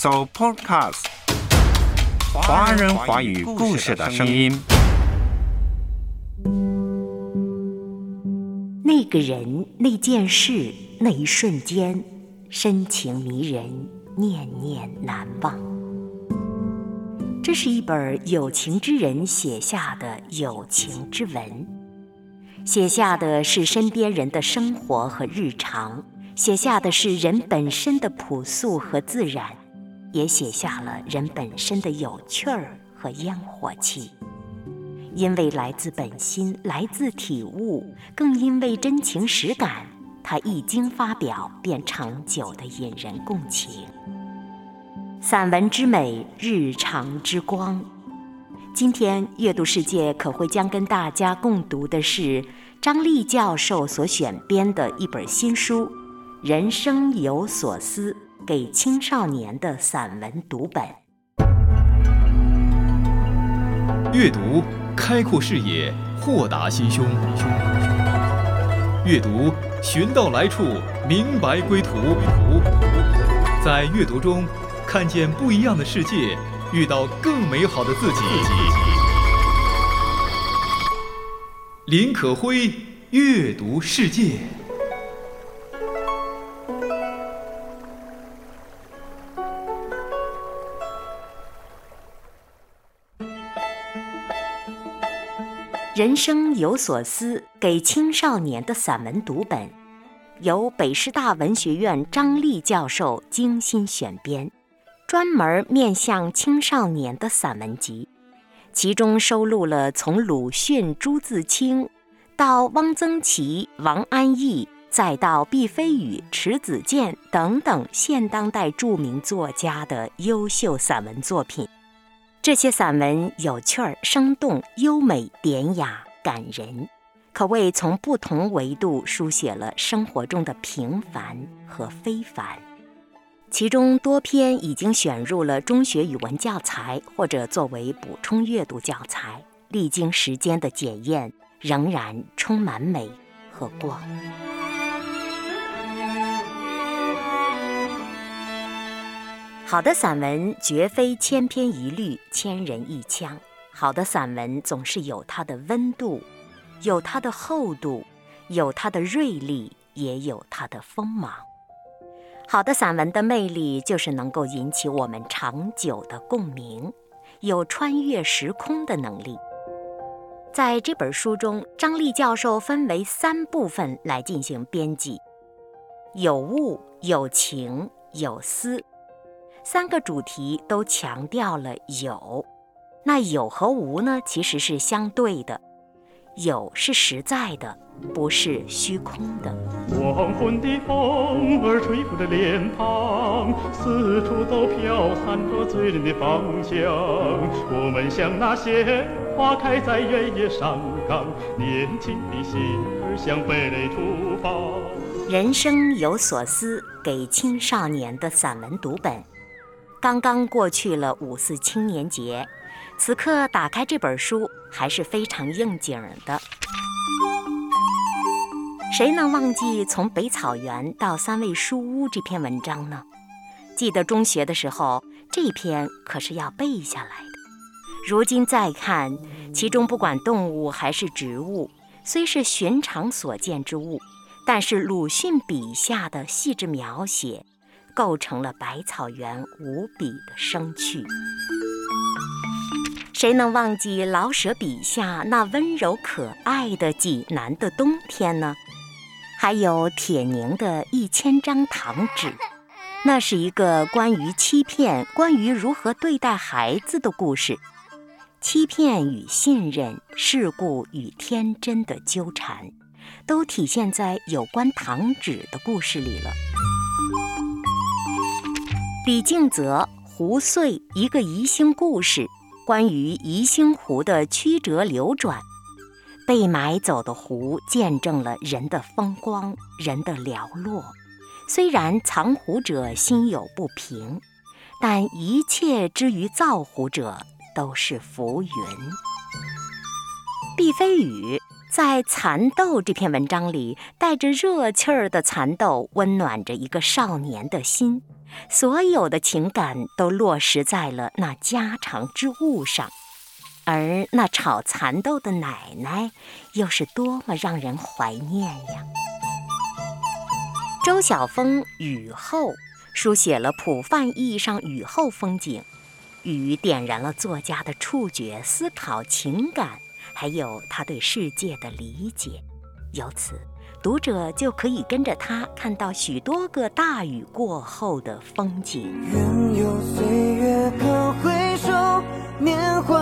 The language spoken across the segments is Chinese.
So Podcast，华人华语故事的声音。那个人，那件事，那一瞬间，深情迷人，念念难忘。这是一本有情之人写下的有情之文，写下的是身边人的生活和日常，写下的是人本身的朴素和自然。也写下了人本身的有趣儿和烟火气，因为来自本心，来自体悟，更因为真情实感，他一经发表便长久的引人共情。散文之美，日常之光。今天阅读世界可会将跟大家共读的是张力教授所选编的一本新书《人生有所思》。给青少年的散文读本。阅读开阔视野，豁达心胸。阅读寻到来处，明白归途。在阅读中看见不一样的世界，遇到更美好的自己。林可辉，阅读世界。人生有所思，给青少年的散文读本，由北师大文学院张力教授精心选编，专门面向青少年的散文集。其中收录了从鲁迅、朱自清，到汪曾祺、王安忆，再到毕飞宇、迟子建等等现当代著名作家的优秀散文作品。这些散文有趣儿、生动、优美、典雅、感人，可谓从不同维度书写了生活中的平凡和非凡。其中多篇已经选入了中学语文教材，或者作为补充阅读教材，历经时间的检验，仍然充满美和光。好的散文绝非千篇一律、千人一腔。好的散文总是有它的温度，有它的厚度，有它的锐利，也有它的锋芒。好的散文的魅力就是能够引起我们长久的共鸣，有穿越时空的能力。在这本书中，张力教授分为三部分来进行编辑：有物、有情、有思。三个主题都强调了有，那有和无呢？其实是相对的，有是实在的，不是虚空的。黄昏的风儿吹拂着脸庞，四处都飘散着醉人的芳香。我们像那些花开在原野上岗，年轻的心儿向蓓蕾出放。人生有所思，给青少年的散文读本。刚刚过去了五四青年节，此刻打开这本书还是非常应景的。谁能忘记从北草原到三味书屋这篇文章呢？记得中学的时候，这篇可是要背下来的。如今再看，其中不管动物还是植物，虽是寻常所见之物，但是鲁迅笔下的细致描写。构成了百草园无比的生趣。谁能忘记老舍笔下那温柔可爱的济南的冬天呢？还有铁凝的一千张糖纸，那是一个关于欺骗、关于如何对待孩子的故事。欺骗与信任、事故与天真的纠缠，都体现在有关糖纸的故事里了。李敬泽《湖岁》一个宜兴故事，关于宜兴湖的曲折流转，被买走的湖见证了人的风光，人的寥落。虽然藏湖者心有不平，但一切之于造湖者都是浮云。毕飞宇在《蚕豆》这篇文章里，带着热气儿的蚕豆，温暖着一个少年的心。所有的情感都落实在了那家常之物上，而那炒蚕豆的奶奶，又是多么让人怀念呀！周晓峰《雨后》书写了普泛意义上雨后风景，雨点燃了作家的触觉、思考、情感，还有他对世界的理解，由此。读者就可以跟着他看到许多个大雨过后的风景。愿有岁月可回首，年华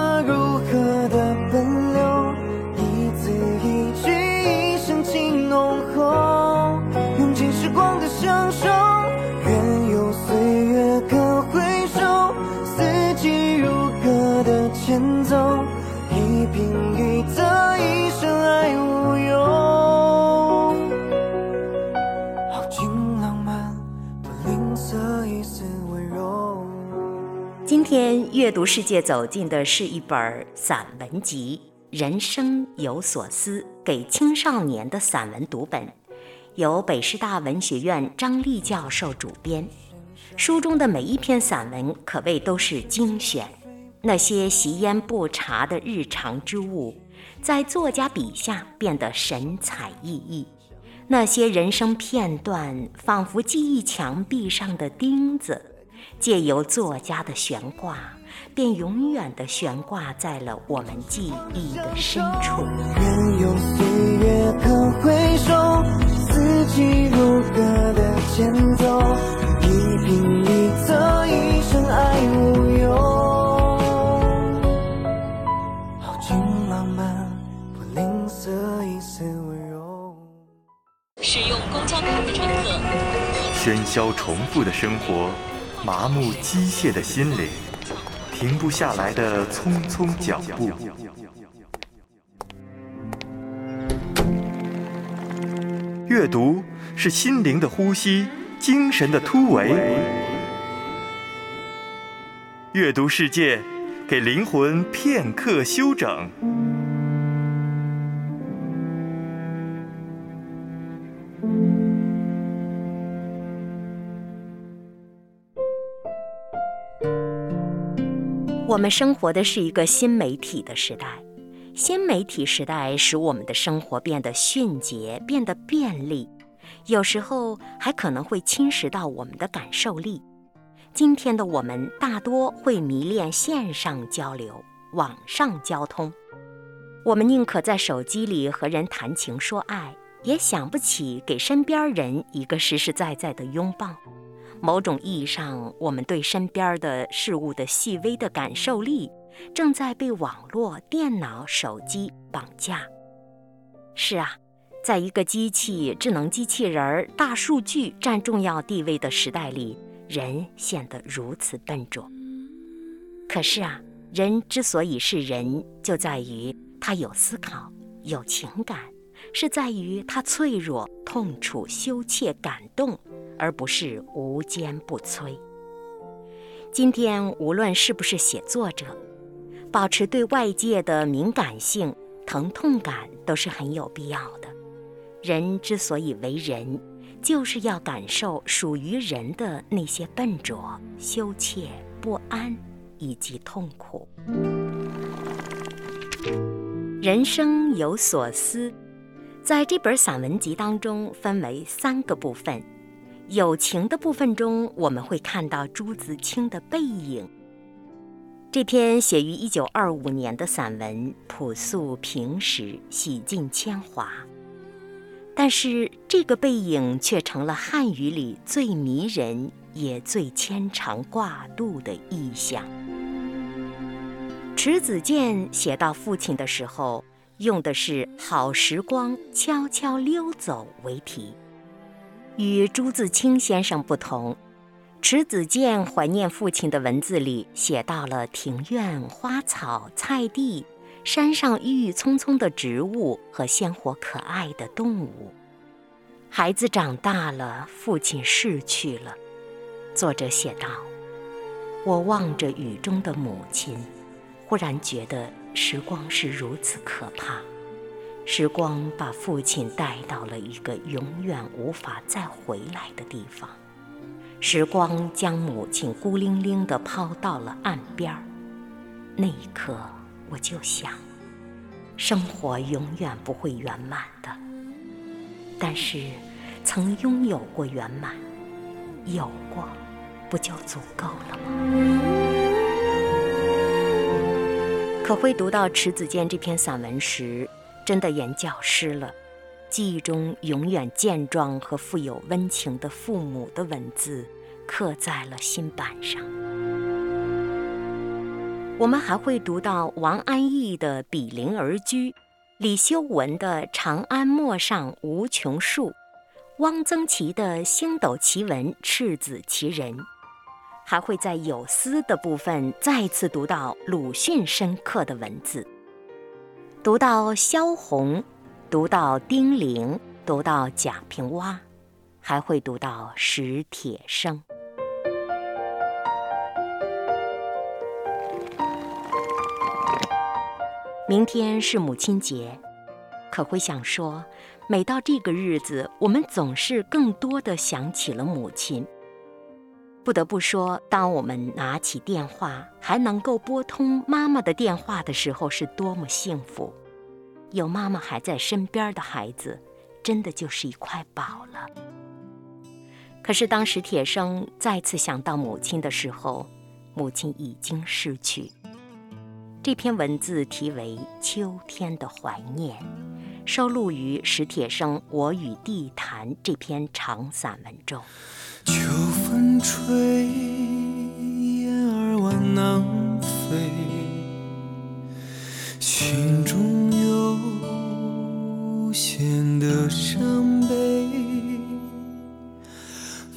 阅读世界走进的是一本散文集《人生有所思》，给青少年的散文读本，由北师大文学院张丽教授主编。书中的每一篇散文可谓都是精选，那些习烟不茶的日常之物，在作家笔下变得神采奕奕；那些人生片段，仿佛记忆墙壁上的钉子。借由作家的悬挂，便永远的悬挂在了我们记忆的深处。任由岁月可回首，四季如歌的前奏，一颦一仄，一生爱无忧。好景浪漫，不吝啬一丝温柔。使用公交卡的乘客，喧嚣重复的生活。麻木机械的心灵，停不下来的匆匆脚步。阅读是心灵的呼吸，精神的突围。阅读世界，给灵魂片刻休整。我们生活的是一个新媒体的时代，新媒体时代使我们的生活变得迅捷，变得便利，有时候还可能会侵蚀到我们的感受力。今天的我们大多会迷恋线上交流、网上交通，我们宁可在手机里和人谈情说爱，也想不起给身边人一个实实在在的拥抱。某种意义上，我们对身边的事物的细微的感受力，正在被网络、电脑、手机绑架。是啊，在一个机器、智能机器人、大数据占重要地位的时代里，人显得如此笨拙。可是啊，人之所以是人，就在于他有思考、有情感，是在于他脆弱、痛楚、羞怯、感动。而不是无坚不摧。今天，无论是不是写作者，保持对外界的敏感性、疼痛感都是很有必要的。人之所以为人，就是要感受属于人的那些笨拙、羞怯、不安以及痛苦。人生有所思，在这本散文集当中分为三个部分。友情的部分中，我们会看到朱自清的背影。这篇写于一九二五年的散文，朴素平实，洗尽铅华。但是这个背影却成了汉语里最迷人也最牵肠挂肚的意象。迟子建写到父亲的时候，用的是“好时光悄悄溜走”为题。与朱自清先生不同，迟子建怀念父亲的文字里写到了庭院花草、菜地、山上郁郁葱葱的植物和鲜活可爱的动物。孩子长大了，父亲逝去了。作者写道：“我望着雨中的母亲，忽然觉得时光是如此可怕。”时光把父亲带到了一个永远无法再回来的地方，时光将母亲孤零零地抛到了岸边儿。那一刻，我就想，生活永远不会圆满的，但是曾拥有过圆满，有过，不就足够了吗？可会读到迟子建这篇散文时，真的眼角湿了。记忆中永远健壮和富有温情的父母的文字，刻在了心板上。我们还会读到王安忆的《比邻而居》，李修文的《长安陌上无穷树》，汪曾祺的《星斗奇文赤子奇人》，还会在有思的部分再次读到鲁迅深刻的文字，读到萧红，读到丁玲，读到贾平凹，还会读到史铁生。明天是母亲节，可会想说，每到这个日子，我们总是更多的想起了母亲。不得不说，当我们拿起电话还能够拨通妈妈的电话的时候，是多么幸福！有妈妈还在身边的孩子，真的就是一块宝了。可是当史铁生再次想到母亲的时候，母亲已经逝去。这篇文字题为《秋天的怀念》，收录于史铁生《我与地坛》这篇长散文中。秋风吹，雁儿往南飞，心中有无限的伤悲。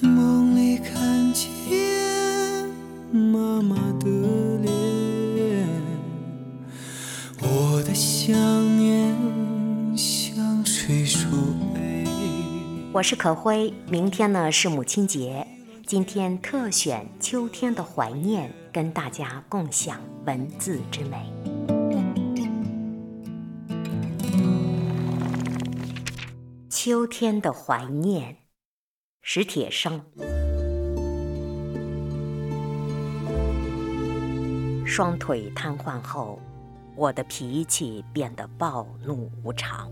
梦里看见妈妈的脸，我的想念我是可辉，明天呢是母亲节，今天特选《秋天的怀念》，跟大家共享文字之美。秋天的怀念，史铁生。双腿瘫痪后，我的脾气变得暴怒无常。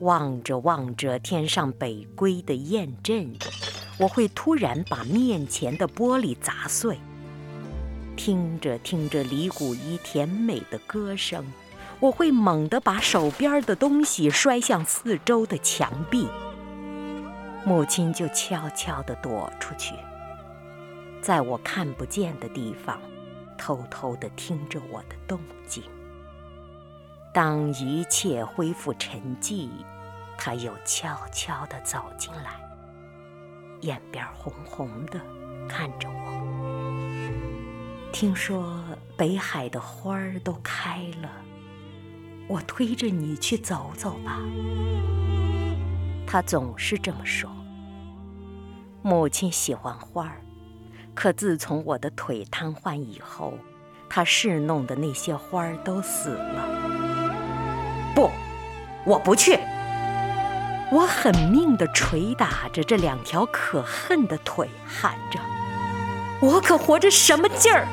望着望着天上北归的雁阵，我会突然把面前的玻璃砸碎。听着听着李谷一甜美的歌声，我会猛地把手边的东西摔向四周的墙壁。母亲就悄悄地躲出去，在我看不见的地方，偷偷地听着我的动静。当一切恢复沉寂，他又悄悄地走进来，眼边红红的，看着我。听说北海的花儿都开了，我推着你去走走吧。他总是这么说。母亲喜欢花儿，可自从我的腿瘫痪以后，她侍弄的那些花儿都死了。我不去。我狠命地捶打着这两条可恨的腿，喊着：“我可活着什么劲儿？”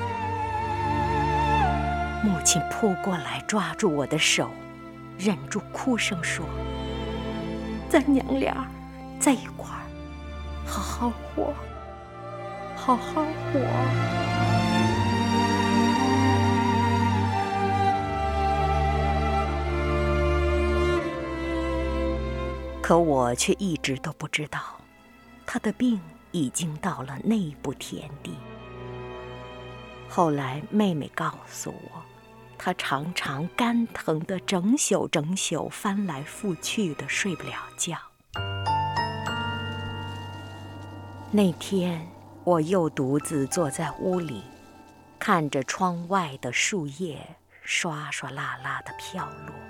母亲扑过来，抓住我的手，忍住哭声说：“咱娘俩在一块儿，好好活，好好活。”可我却一直都不知道，他的病已经到了那步田地。后来妹妹告诉我，他常常肝疼的整宿整宿翻来覆去的睡不了觉。那天我又独自坐在屋里，看着窗外的树叶刷刷啦啦的飘落。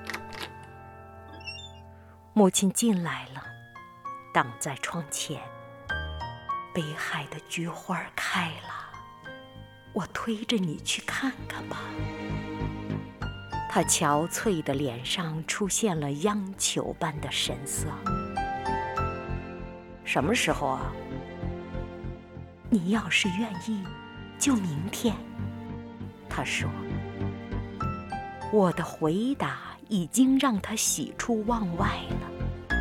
母亲进来了，挡在窗前。北海的菊花开了，我推着你去看看吧。她憔悴的脸上出现了央求般的神色。什么时候啊？你要是愿意，就明天。”他说：“我的回答已经让他喜出望外了。”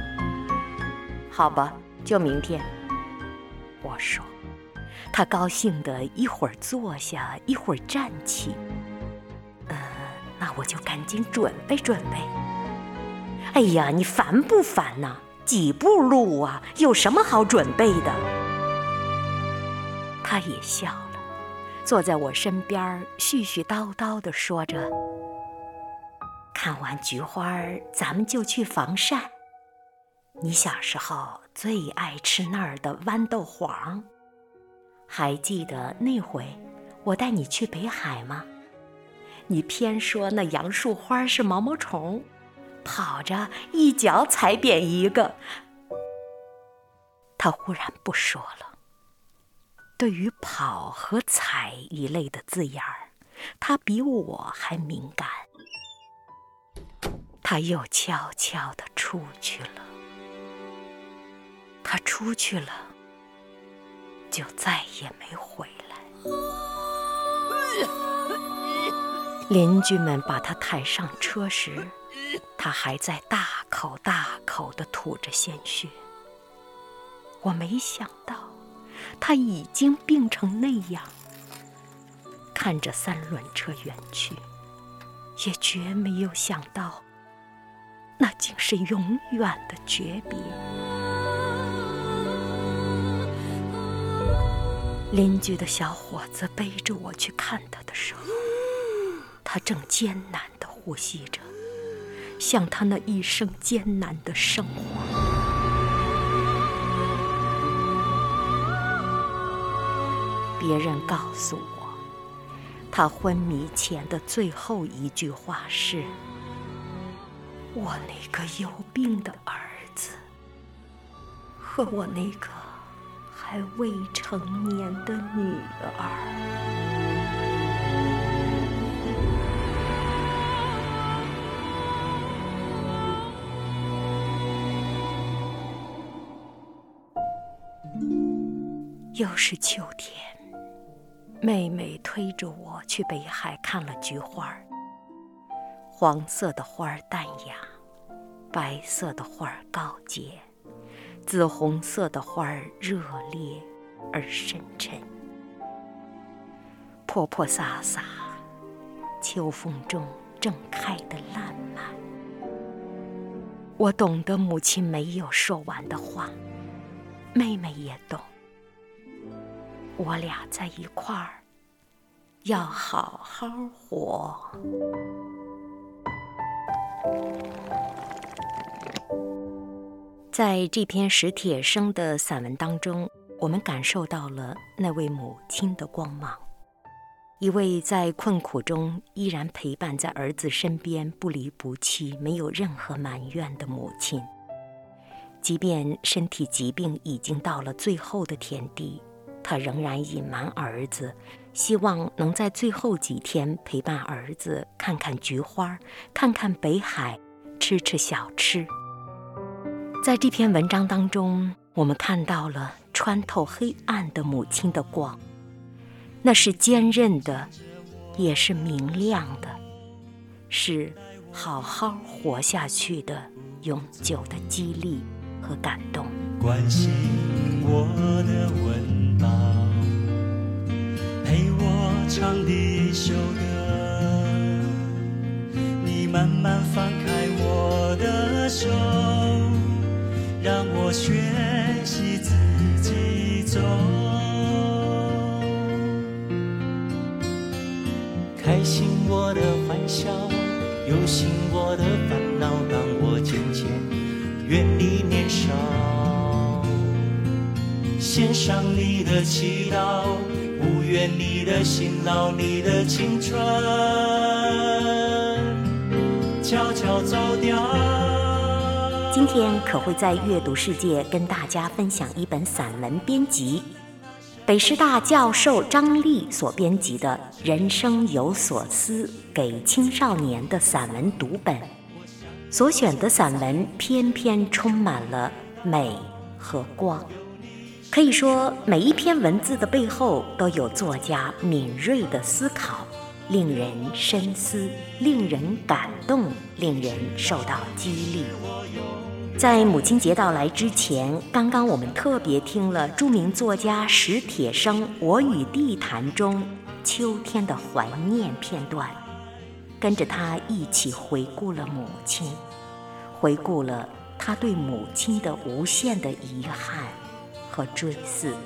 好吧，就明天。我说。他高兴的一会儿坐下，一会儿站起。呃，那我就赶紧准备准备。哎呀，你烦不烦呐？几步路啊，有什么好准备的？他也笑了，坐在我身边，絮絮叨叨的说着：“看完菊花，咱们就去房山。你小时候最爱吃那儿的豌豆黄。”还记得那回我带你去北海吗？你偏说那杨树花是毛毛虫，跑着一脚踩扁一个。他忽然不说了。对于“跑”和“踩”一类的字眼儿，他比我还敏感。他又悄悄地出去了。他出去了。就再也没回来。邻居们把他抬上车时，他还在大口大口地吐着鲜血。我没想到他已经病成那样。看着三轮车远去，也绝没有想到，那竟是永远的诀别。邻居的小伙子背着我去看他的时候，他正艰难地呼吸着，像他那一生艰难的生活。别人告诉我，他昏迷前的最后一句话是：“我那个有病的儿子和我那个……”还未成年的女儿。又是秋天，妹妹推着我去北海看了菊花。黄色的花儿淡雅，白色的花儿高洁。紫红色的花儿热烈而深沉，泼泼洒洒，秋风中正开得烂漫。我懂得母亲没有说完的话，妹妹也懂。我俩在一块儿，要好好活。在这篇史铁生的散文当中，我们感受到了那位母亲的光芒，一位在困苦中依然陪伴在儿子身边、不离不弃、没有任何埋怨的母亲。即便身体疾病已经到了最后的田地，她仍然隐瞒儿子，希望能在最后几天陪伴儿子，看看菊花，看看北海，吃吃小吃。在这篇文章当中，我们看到了穿透黑暗的母亲的光，那是坚韧的，也是明亮的，是好好活下去的永久的激励和感动。关心我的温唱的一首歌，你慢慢放开我的手。让我学习自己走，开心我的欢笑，忧心我的烦恼，让我渐渐远离年少。献上你的祈祷，不愿你的辛劳，你的青春悄悄走掉。今天可会在阅读世界跟大家分享一本散文编辑，北师大教授张丽所编辑的《人生有所思》给青少年的散文读本。所选的散文篇篇充满了美和光，可以说，每一篇文字的背后都有作家敏锐的思考，令人深思，令人感动，令人受到激励。在母亲节到来之前，刚刚我们特别听了著名作家史铁生《我与地坛》中秋天的怀念片段，跟着他一起回顾了母亲，回顾了他对母亲的无限的遗憾。和追思。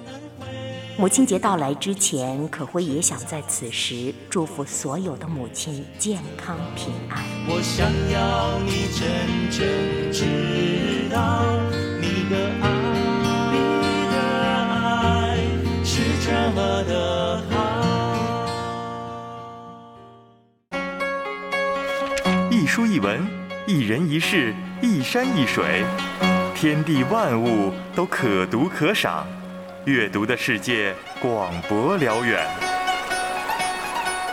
母亲节到来之前，可辉也想在此时祝福所有的母亲健康平安。我想要你真正知道，你的爱，是这么的好。一书一文，一人一事，一山一水。天地万物都可读可赏，阅读的世界广博辽远。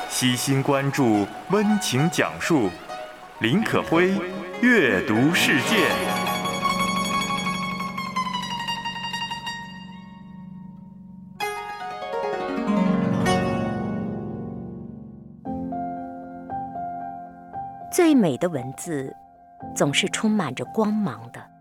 悉心关注，温情讲述，林可辉，阅读世界。最美的文字，总是充满着光芒的。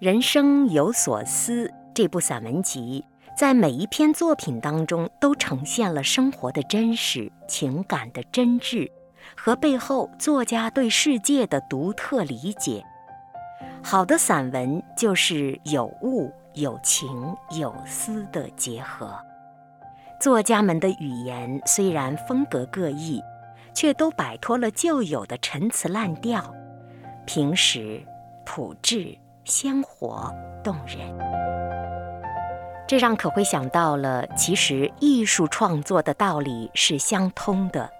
人生有所思这部散文集，在每一篇作品当中都呈现了生活的真实、情感的真挚和背后作家对世界的独特理解。好的散文就是有物、有情、有思的结合。作家们的语言虽然风格各异，却都摆脱了旧有的陈词滥调，平实、朴质。鲜活动人，这让可会想到了，其实艺术创作的道理是相通的。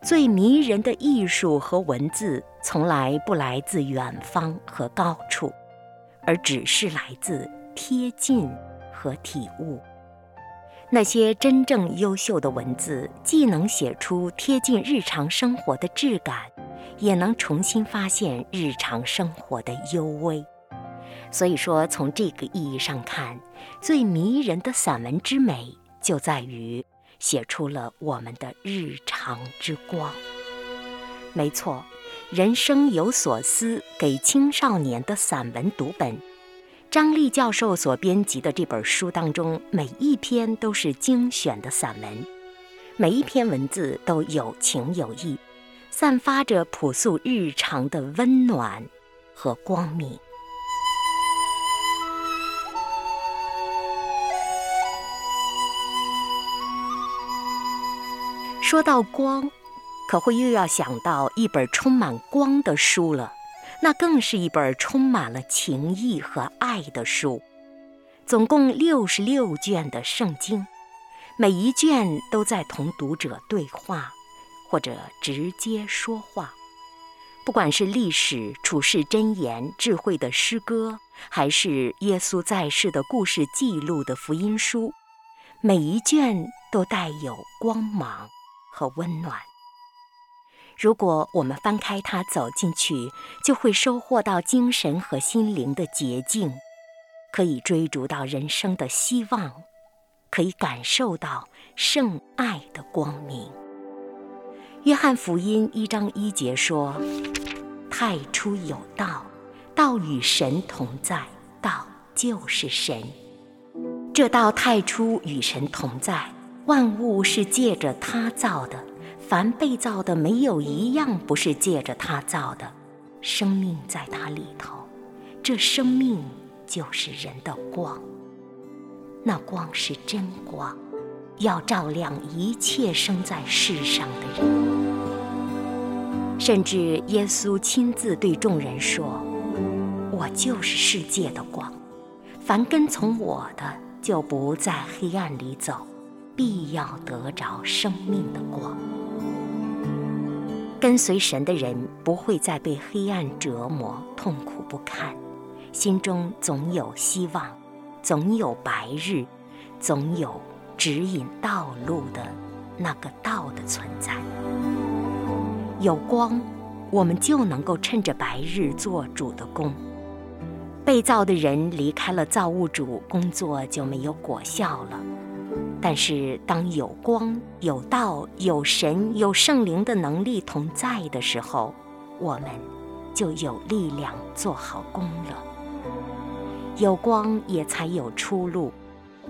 最迷人的艺术和文字，从来不来自远方和高处，而只是来自贴近和体悟。那些真正优秀的文字，既能写出贴近日常生活的质感，也能重新发现日常生活的幽微。所以说，从这个意义上看，最迷人的散文之美，就在于写出了我们的日常之光。没错，人生有所思给青少年的散文读本，张力教授所编辑的这本书当中，每一篇都是精选的散文，每一篇文字都有情有义，散发着朴素日常的温暖和光明。说到光，可会又要想到一本充满光的书了，那更是一本充满了情谊和爱的书。总共六十六卷的圣经，每一卷都在同读者对话，或者直接说话。不管是历史、处世箴言、智慧的诗歌，还是耶稣在世的故事记录的福音书，每一卷都带有光芒。和温暖。如果我们翻开它走进去，就会收获到精神和心灵的洁净，可以追逐到人生的希望，可以感受到圣爱的光明。约翰福音一章一节说：“太初有道，道与神同在，道就是神。这道太初与神同在。”万物是借着他造的，凡被造的没有一样不是借着他造的。生命在他里头，这生命就是人的光。那光是真光，要照亮一切生在世上的人。甚至耶稣亲自对众人说：“我就是世界的光，凡跟从我的，就不在黑暗里走。”必要得着生命的光。跟随神的人不会再被黑暗折磨、痛苦不堪，心中总有希望，总有白日，总有指引道路的那个道的存在。有光，我们就能够趁着白日做主的工。被造的人离开了造物主，工作就没有果效了。但是，当有光、有道、有神、有圣灵的能力同在的时候，我们就有力量做好工了。有光，也才有出路；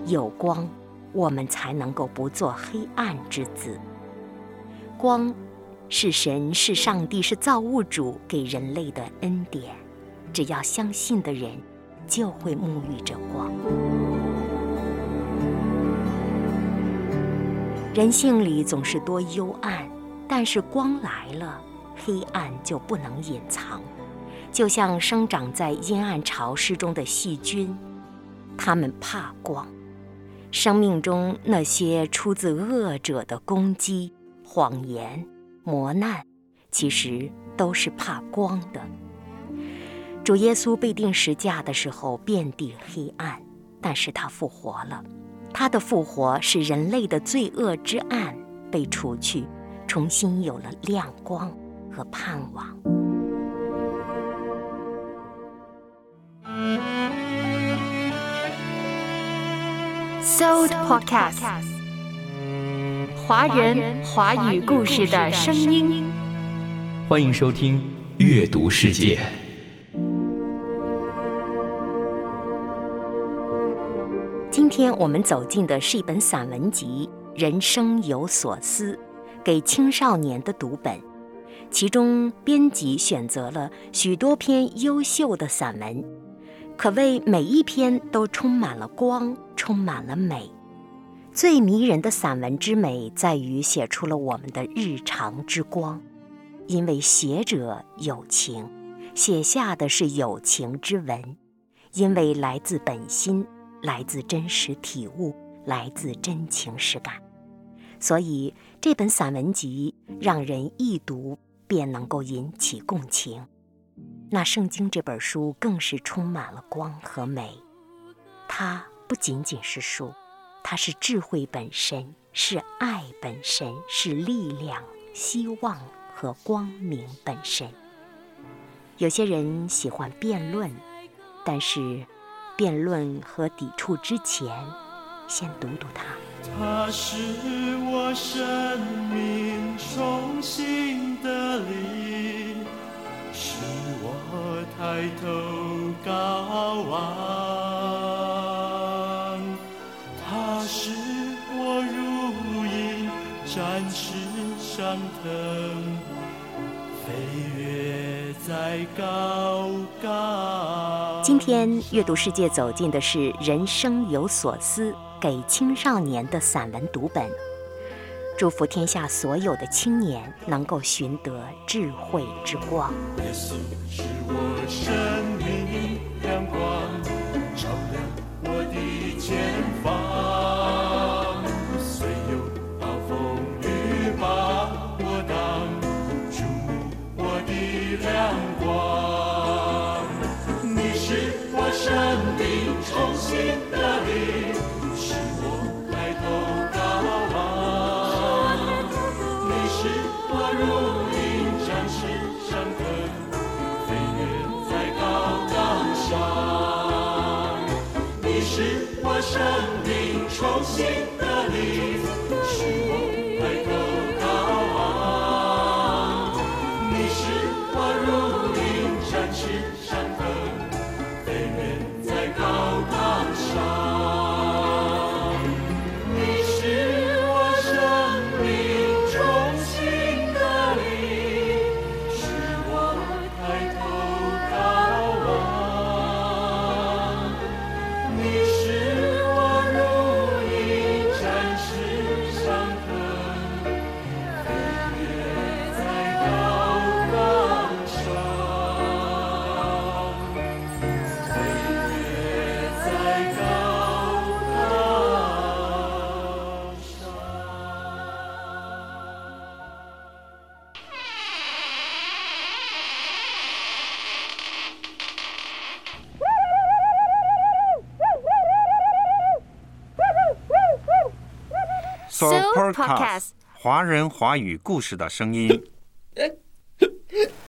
有光，我们才能够不做黑暗之子。光，是神，是上帝，是造物主给人类的恩典。只要相信的人，就会沐浴着光。人性里总是多幽暗，但是光来了，黑暗就不能隐藏。就像生长在阴暗潮湿中的细菌，它们怕光。生命中那些出自恶者的攻击、谎言、磨难，其实都是怕光的。主耶稣被钉十架的时候，遍地黑暗，但是他复活了。他的复活使人类的罪恶之暗被除去，重新有了亮光和盼望。Soul Podcast，华人华语故事的声音。欢迎收听《阅读世界》。今天我们走进的是一本散文集《人生有所思》，给青少年的读本。其中编辑选择了许多篇优秀的散文，可谓每一篇都充满了光，充满了美。最迷人的散文之美，在于写出了我们的日常之光，因为写者有情，写下的是有情之文，因为来自本心。来自真实体悟，来自真情实感，所以这本散文集让人一读便能够引起共情。那《圣经》这本书更是充满了光和美，它不仅仅是书，它是智慧本身，是爱本身，是力量、希望和光明本身。有些人喜欢辩论，但是。辩论和抵触之前，先读读它。它是我生命重新的力，使我抬头高望。它是我如鹰展翅上腾，飞跃。今天阅读世界走进的是《人生有所思》给青少年的散文读本。祝福天下所有的青年能够寻得智慧之光。耶稣是我生命亮光，命 Podcast 华人华语故事的声音。